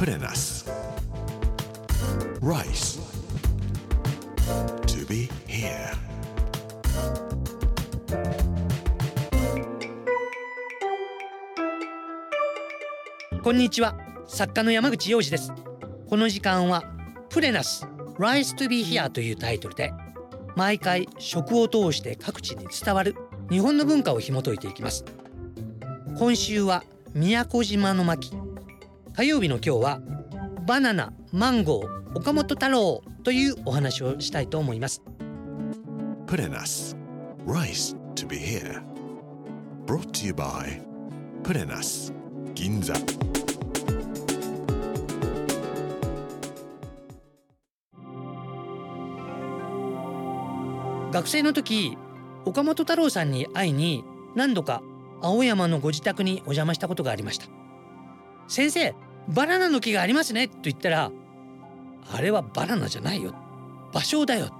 プレナス Rice. To be here. こんにちは作家の山口洋二ですこの時間はプレナス Rise to be here というタイトルで毎回食を通して各地に伝わる日本の文化を紐解いていきます今週は宮古島の巻火曜日の今日はバナナマンゴー岡本太郎というお話をしたいと思います。プレナス Rice to be here. Brought to you by プレナス銀座学生の時岡本太郎さんに会いに何度か青山のご自宅にお邪魔したことがありました。先生バナナの木がありますねと言ったらあれはバナナじゃないよ。芭蕉だよ。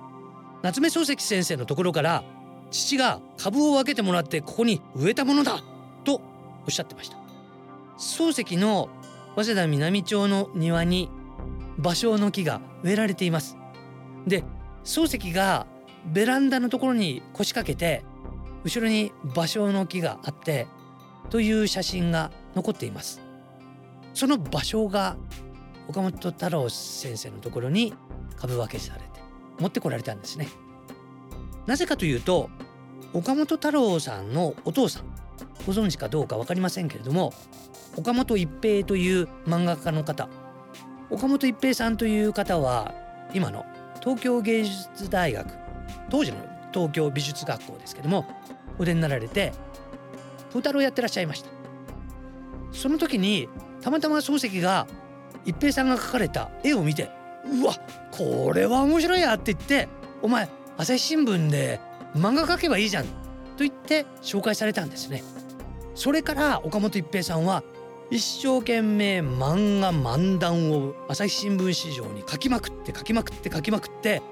夏目漱石先生のところから父が株を分けてもらってここに植えたものだ。とおっしゃってました。漱石の早稲田南町の庭に芭蕉の木が植えられています。で漱石がベランダのところに腰掛けて後ろに芭蕉の木があってという写真が残っています。その芭蕉が岡本太郎先生のところに株分けされて持ってこられたんですね。なぜかというと岡本太郎さんのお父さんご存知かどうか分かりませんけれども岡本一平という漫画家の方岡本一平さんという方は今の東京芸術大学当時の東京美術学校ですけどもお出になられて風太郎やってらっしゃいました。その時にたまたま漱石が一平さんが描かれた絵を見て「うわこれは面白いや」って言って「お前朝日新聞で漫画描けばいいじゃん」と言って紹介されたんですね。それから岡本一平さんは一生懸命漫画漫談を朝日新聞市場に書きまくって書きまくって書きまくって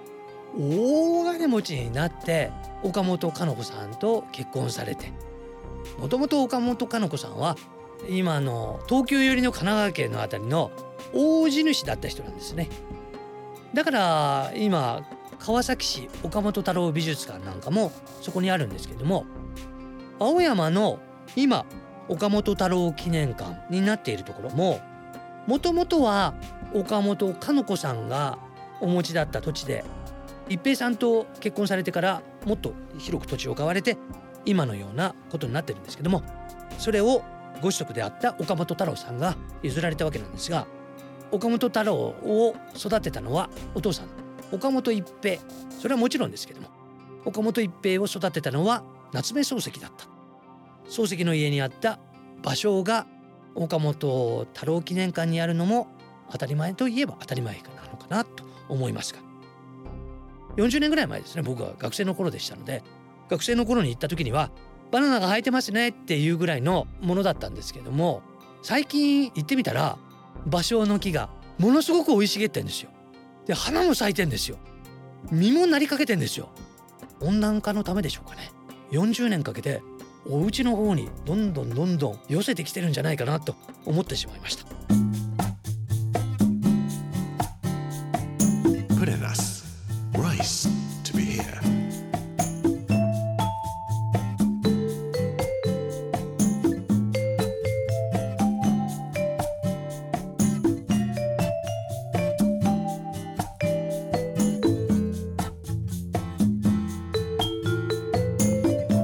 大金持ちになって岡本かの子さんと結婚されてもともと岡本かの子さんは今の東京寄りの神奈川県の辺りの大地主だった人なんですね。だから今川崎市岡本太郎美術館なんかもそこにあるんですけども青山の今岡本太郎記念館になっているところももともとは岡本かの子さんがお持ちだった土地で一平さんと結婚されてからもっと広く土地を買われて今のようなことになってるんですけどもそれをご子息であった岡本太郎さんが譲られたわけなんですが岡本太郎を育てたのはお父さん岡本一平。それはもちろんですけども岡本一平を育てたのは夏目漱石だった。漱石の家にあった芭蕉が岡本太郎記念館にあるのも当たり前といえば当たり前なのかなと思いますが。40年ぐらい前ですね僕は学生の頃でしたので学生の頃に行った時にはバナナが生えてますねっていうぐらいのものだったんですけども最近行ってみたら芭蕉の木がものすごく生い茂ってんですよ。で花も咲いてんですよ。実もなりかけてんですよ。温暖化のためでしょうかね。40年かけてお家の方にどんどんどんどん寄せてきてるんじゃないかなと思ってしまいました。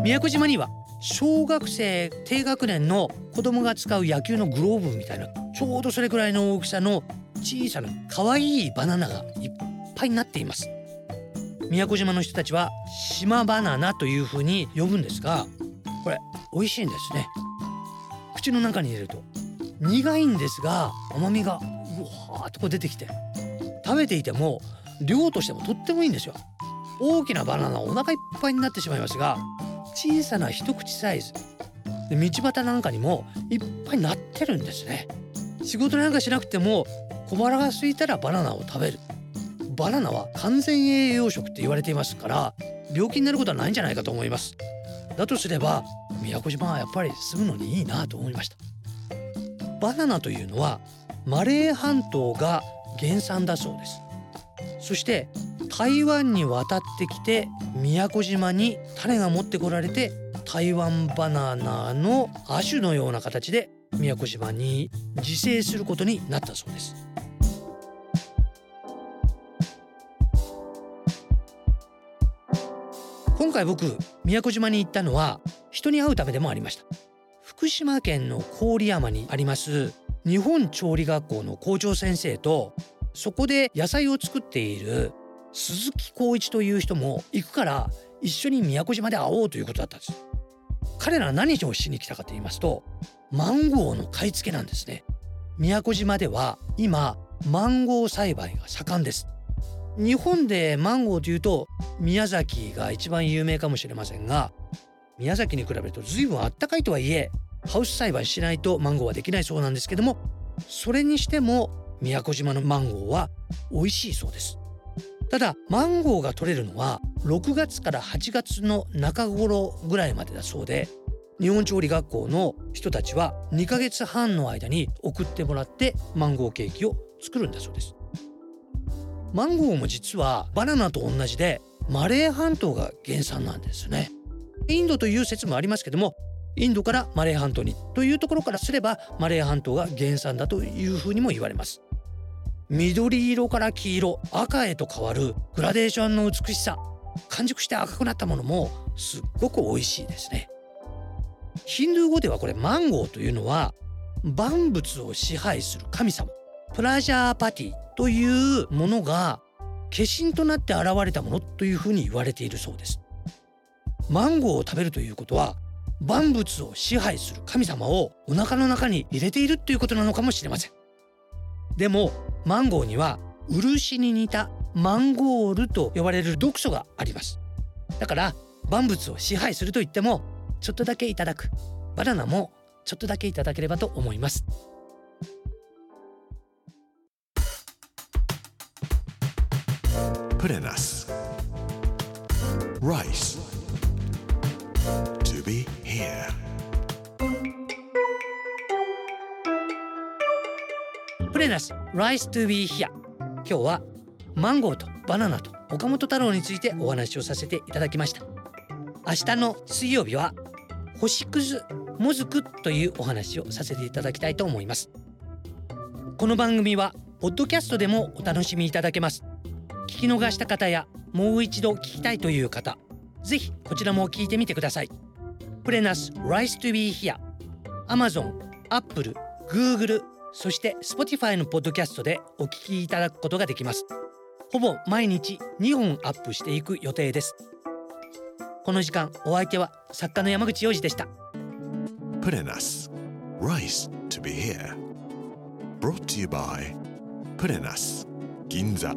宮古島には小学生低学年の子供が使う野球のグローブみたいなちょうどそれくらいの大きさの小さな可愛いバナナがいっぱいになっています。宮古島の人たちは島バナナというふうに呼ぶんですがこれ美味しいんですね。口の中に入れると苦いんですが甘みがうわーっとこう出てきて食べていても量としてもとってもいいんですよ。大きなバナナお腹いっぱいになってしまいますが小さな一口サイズ。で道端なんかにもいっぱいなってるんですね。仕事なんかしなくても小腹が空いたらバナナを食べる。バナナは完全栄養食って言われていますから病気になることはないんじゃないかと思います。だとすれば宮古島はやっぱり住むのにいいなと思いました。バナナというのはマレー半島が原産だそうです。そして台湾に渡ってきて宮古島に種が持ってこられて台湾バナナの亜種のような形で宮古島に自生することになったそうです。今回僕宮古島に行ったのは人に会うためでもありました。福島県の郡山にあります日本調理学校の校長先生とそこで野菜を作っている鈴木浩一という人も行くから一緒に宮古島で会おうということだったんです。彼らは何をしに来たかと言いますとマンゴーの買い付けなんですね。宮古島では今マンゴー栽培が盛んです。日本でマンゴーというと宮崎が一番有名かもしれませんが宮崎に比べると随分あったかいとはいえハウス栽培しないとマンゴーはできないそうなんですけどもそれにしても宮古島のマンゴーは美味しいそうです。ただマンゴーが取れるのは6月から8月の中頃ぐらいまでだそうで日本調理学校の人たちは2ヶ月半の間に送ってもらってマンゴーケーキを作るんだそうです。マンゴーも実はバナナと同じでマレー半島が原産なんですね。インドという説もありますけどもインドからマレー半島にというところからすればマレー半島が原産だというふうにも言われます。緑色から黄色赤へと変わるグラデーションの美しさ完熟して赤くなったものもすっごく美味しいですね。ヒンドゥー語ではこれマンゴーというのは万物を支配する神様プラジャーパティというものが化身となって現れたものというふうに言われているそうです。マンゴーを食べるということは万物を支配する神様をお腹の中に入れているということなのかもしれません。でもマンゴーには漆に似たマンゴールと呼ばれる毒素があります。だから万物を支配すると言ってもちょっとだけいただく。バナナもちょっとだけいただければと思います。プレナス Rice. プレナス Rice to be here 今日はマンゴーとバナナと岡本太郎についてお話をさせていただきました。明日の水曜日は星屑もずくというお話をさせていただきたいと思います。この番組はポッドキャストでもお楽しみいただけます。聞き逃した方やもう一度聞きたいという方ぜひこちらも聞いてみてください。プレナス Rise to be here Amazon、Apple、Google そして Spotify のポッドキャストでお聞きいただくことができます。ほぼ毎日2本アップしていく予定です。この時間お相手は作家の山口洋二でした。プレナス Rice to be here. Brought to you by プレナス銀座